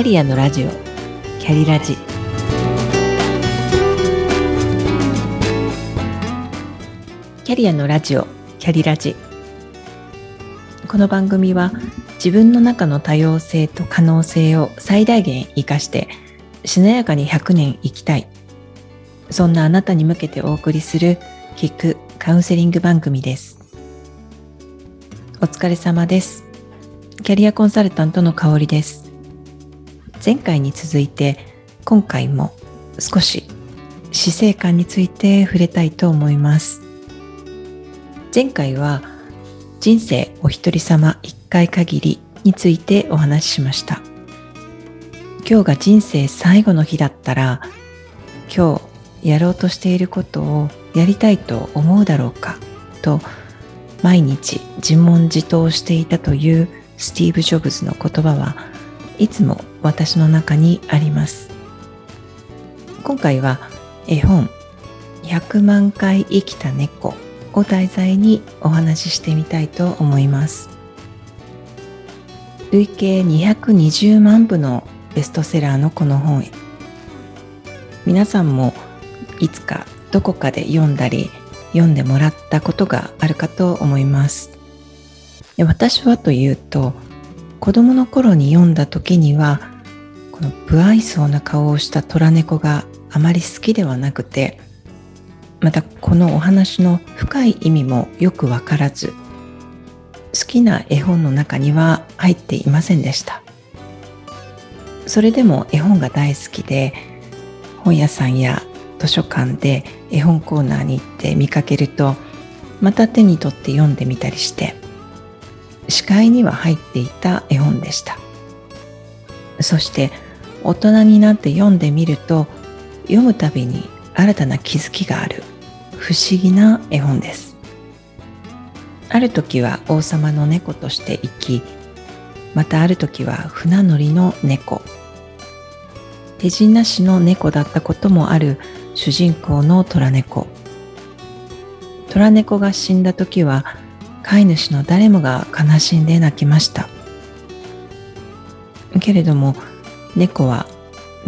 キャリアのラジオ。キャリラジ。キャリアのラジオ。キャリラジ。この番組は自分の中の多様性と可能性を最大限生かしてしなやかに100年生きたい。そんなあなたに向けてお送りする聞くカウンセリング番組です。お疲れ様です。キャリアコンサルタントの香りです。前回に続いて今回も少し死生観について触れたいと思います。前回は人生お一人様一回限りについてお話ししました。今日が人生最後の日だったら今日やろうとしていることをやりたいと思うだろうかと毎日自問自答していたというスティーブ・ジョブズの言葉はいつも私の中にあります。今回は絵本100万回生きた猫を題材にお話ししてみたいと思います。累計220万部のベストセラーのこの本。皆さんもいつかどこかで読んだり読んでもらったことがあるかと思います。私はというと子供の頃に読んだ時にはこの不愛想な顔をした虎猫があまり好きではなくてまたこのお話の深い意味もよくわからず好きな絵本の中には入っていませんでした。それでも絵本が大好きで本屋さんや図書館で絵本コーナーに行って見かけるとまた手に取って読んでみたりして視界には入っていた絵本でした。そして大人になって読んでみると読むたびに新たな気づきがある不思議な絵本です。ある時は王様の猫として生きまたある時は船乗りの猫。手品なしの猫だったこともある主人公の虎猫。虎猫が死んだ時は飼い主の誰もが悲しんで泣きました。けれども猫は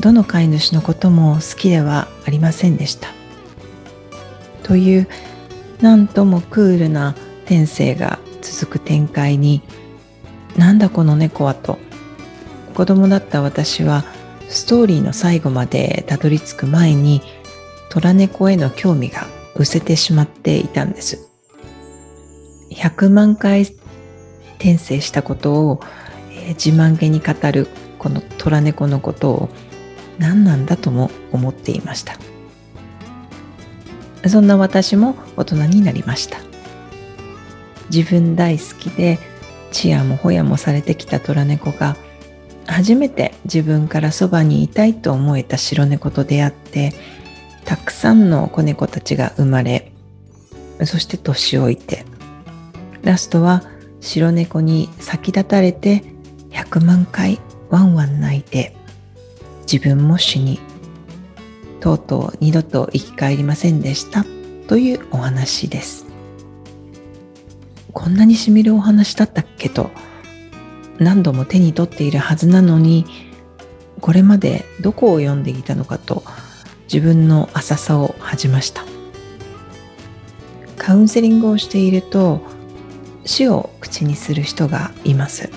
どの飼い主のことも好きではありませんでした。というなんともクールな天性が続く展開になんだこの猫はと。子供だった私はストーリーの最後までたどり着く前に虎猫への興味が失せてしまっていたんです。100万回転生したことを、えー、自慢げに語るこの虎猫のことを何なんだとも思っていました。そんな私も大人になりました。自分大好きでチヤもホヤもされてきた虎猫が初めて自分からそばにいたいと思えた白猫と出会ってたくさんの子猫たちが生まれそして年老いてラストは白猫に先立たれて100万回ワンワン泣いて自分も死にとうとう二度と生き返りませんでしたというお話です。こんなにしみるお話だったっけと何度も手に取っているはずなのにこれまでどこを読んでいたのかと自分の浅さを恥じました。カウンセリングをしていると死を口にする人がいます。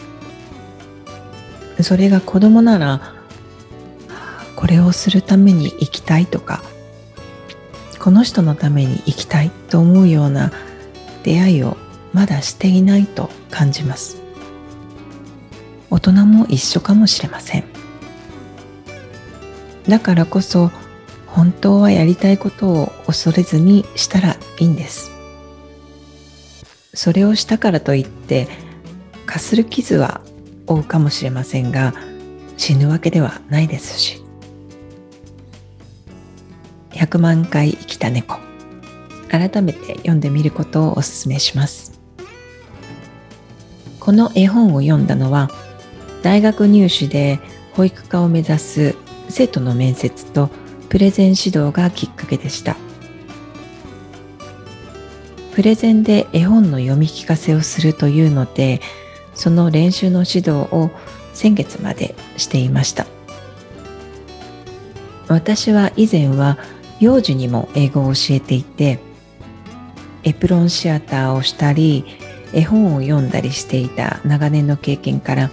それが子供ならこれをするために生きたいとかこの人のために生きたいと思うような出会いをまだしていないと感じます。大人も一緒かもしれません。だからこそ本当はやりたいことを恐れずにしたらいいんです。それをしたからといってかする傷は負うかもしれませんが死ぬわけではないですし。100万回生きた猫。改めて読んでみることをお勧めします。この絵本を読んだのは大学入試で保育科を目指す生徒の面接とプレゼン指導がきっかけでした。プレゼンで絵本の読み聞かせをするというのでその練習の指導を先月までしていました。私は以前は幼児にも英語を教えていてエプロンシアターをしたり絵本を読んだりしていた長年の経験から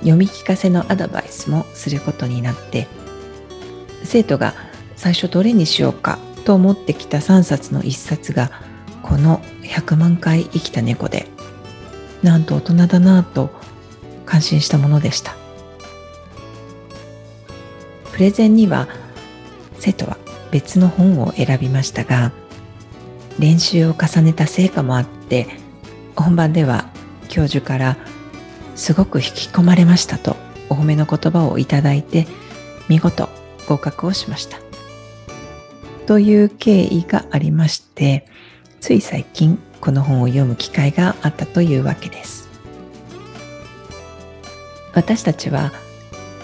読み聞かせのアドバイスもすることになって生徒が最初どれにしようかと思ってきた3冊の1冊がこの100万回生きた猫でなんと大人だなぁと感心したものでした。プレゼンには生徒は別の本を選びましたが練習を重ねた成果もあって本番では教授からすごく引き込まれましたとお褒めの言葉をいただいて見事合格をしました。という経緯がありましてつい最近この本を読む機会があったというわけです。私たちは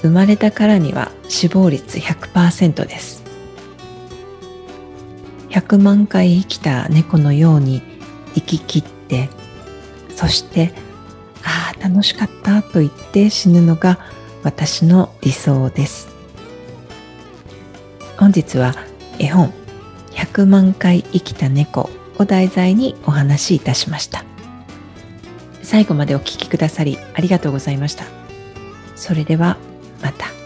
生まれたからには死亡率100%です。100万回生きた猫のように生き切ってそしてああ楽しかったと言って死ぬのが私の理想です。本日は絵本100万回生きた猫を題材にお話しいたしました最後までお聴きくださりありがとうございましたそれではまた。